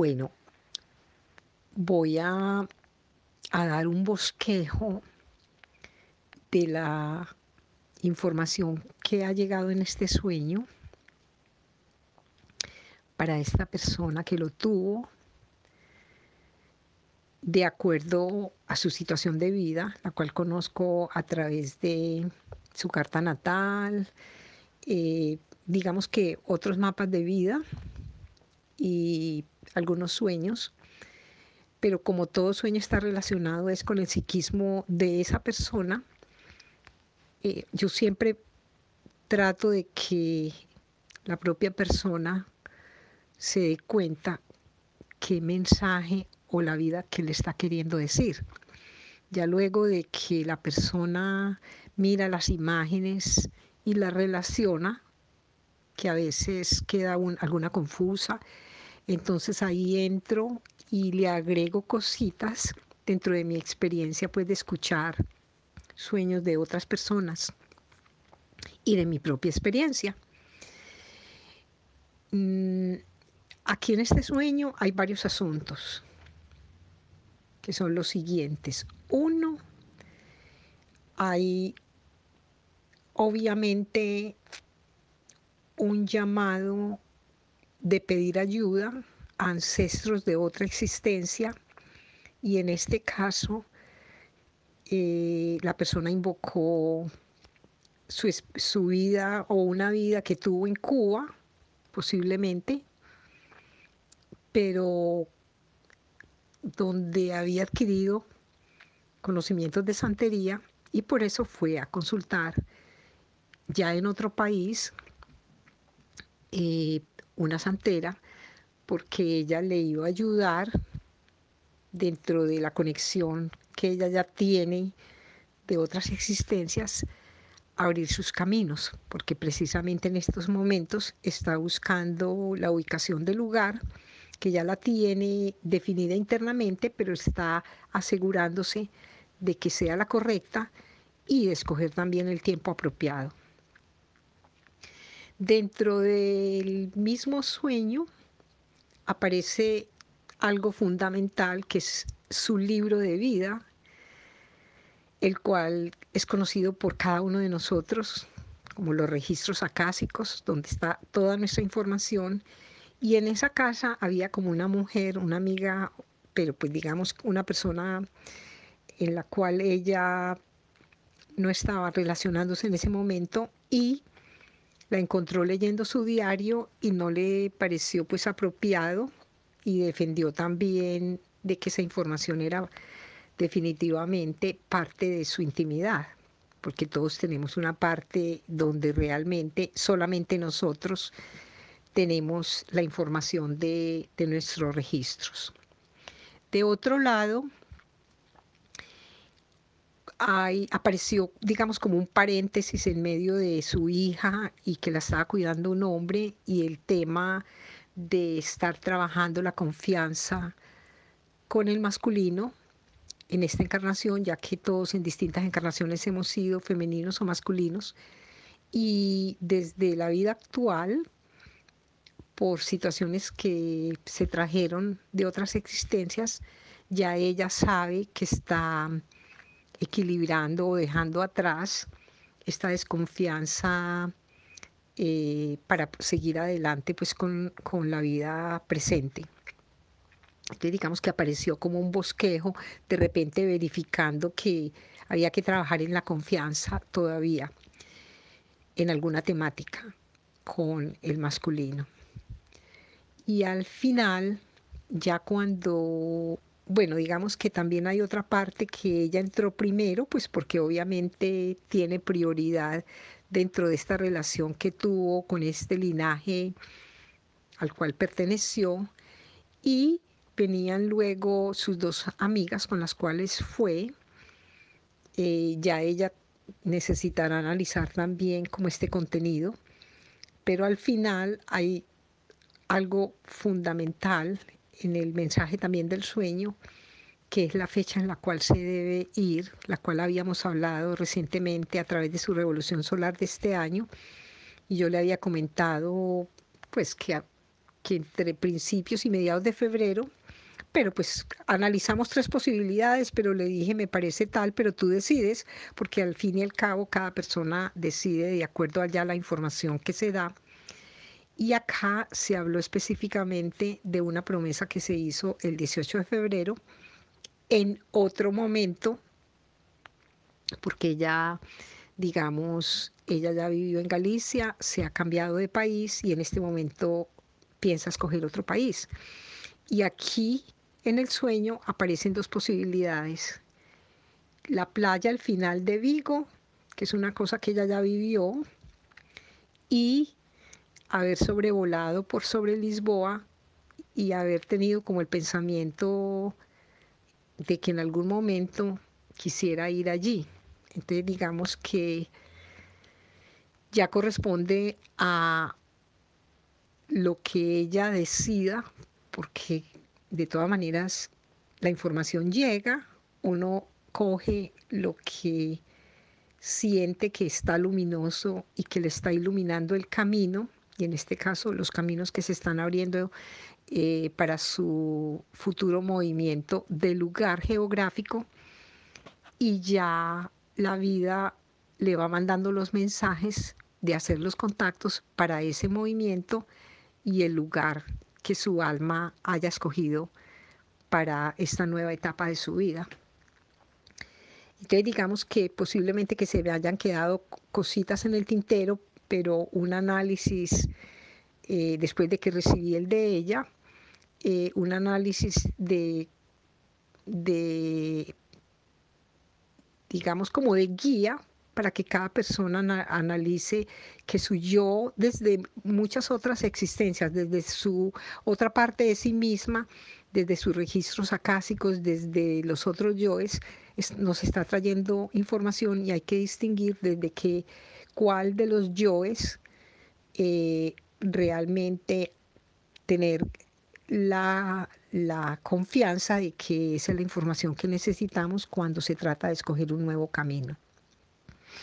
Bueno, voy a, dar un bosquejo de la información que ha llegado en este sueño para esta persona que lo tuvo de acuerdo a su situación de vida, la cual conozco a través de su carta natal, eh, digamos que otros mapas de vida y algunos sueños, pero como todo sueño está relacionado es con el psiquismo de esa persona, eh, yo siempre trato de que la propia persona se dé cuenta qué mensaje o la vida que le está queriendo decir. Ya luego de que la persona mira las imágenes y las relaciona, que a veces queda alguna confusa, entonces ahí entro y le agrego cositas dentro de mi experiencia pues de escuchar sueños de otras personas y de mi propia experiencia. Mm, aquí en este sueño hay varios asuntos que son los siguientes. Uno, hay obviamente un llamado de pedir ayuda a ancestros de otra existencia y en este caso eh, la persona invocó su, su vida o una vida que tuvo en Cuba, posiblemente, pero donde había adquirido conocimientos de santería y por eso fue a consultar ya en otro país eh, una santera porque ella le iba a ayudar dentro de la conexión que ella ya tiene de otras existencias a abrir sus caminos, porque precisamente en estos momentos está buscando la ubicación del lugar que ya la tiene definida internamente, pero está asegurándose de que sea la correcta y de escoger también el tiempo apropiado. Dentro del mismo sueño aparece algo fundamental que es su libro de vida, el cual es conocido por cada uno de nosotros como los registros acásicos, donde está toda nuestra información. Y en esa casa había como una mujer, una amiga, pero pues digamos una persona en la cual ella no estaba relacionándose en ese momento y la encontró leyendo su diario y no le pareció pues apropiado y defendió también de que esa información era definitivamente parte de su intimidad, porque todos tenemos una parte donde realmente solamente nosotros tenemos la información de, nuestros registros. De otro lado, hay, apareció, digamos, como un paréntesis en medio de su hija y que la estaba cuidando un hombre y el tema de estar trabajando la confianza con el masculino en esta encarnación, ya que todos en distintas encarnaciones hemos sido femeninos o masculinos, y desde la vida actual por situaciones que se trajeron de otras existencias, ya ella sabe que está equilibrando o dejando atrás esta desconfianza eh, para seguir adelante pues con, con la vida presente. Entonces digamos que apareció como un bosquejo, de repente verificando que había que trabajar en la confianza todavía en alguna temática con el masculino. Y al final, ya cuando, bueno, digamos que también hay otra parte que ella entró primero, pues porque obviamente tiene prioridad dentro de esta relación que tuvo con este linaje al cual perteneció y venían luego sus dos amigas con las cuales fue. Eh, ya ella necesitará analizar también como este contenido, pero al final hay algo fundamental en el mensaje también del sueño, que es la fecha en la cual se debe ir, la cual habíamos hablado recientemente a través de su revolución solar de este año, y yo le había comentado pues que que entre principios y mediados de febrero, pero pues analizamos tres posibilidades, pero le dije, me parece tal, pero tú decides, porque al fin y al cabo cada persona decide de acuerdo a ya la información que se da. Y acá se habló específicamente de una promesa que se hizo el 18 de febrero en otro momento, porque ya, digamos, ella ya vivió en Galicia, se ha cambiado de país y en este momento piensa escoger otro país. Y aquí en el sueño aparecen dos posibilidades. La playa al final de Vigo, que es una cosa que ella ya vivió, y haber sobrevolado por sobre Lisboa y haber tenido como el pensamiento de que en algún momento quisiera ir allí. Entonces digamos que ya corresponde a lo que ella decida, porque de todas maneras la información llega, uno coge lo que siente que está luminoso y que le está iluminando el camino, y en este caso los caminos que se están abriendo eh, para su futuro movimiento de lugar geográfico, y ya la vida le va mandando los mensajes de hacer los contactos para ese movimiento y el lugar que su alma haya escogido para esta nueva etapa de su vida. Entonces digamos que posiblemente que se hayan quedado cositas en el tintero, pero un análisis eh, después de que recibí el de ella, eh, un análisis de, digamos como de guía para que cada persona analice que su yo desde muchas otras existencias, desde su otra parte de sí misma, desde sus registros acásicos, desde los otros yoes, nos está trayendo información y hay que distinguir desde qué, cuál de los yoes eh, realmente tener la, la confianza de que esa es la información que necesitamos cuando se trata de escoger un nuevo camino.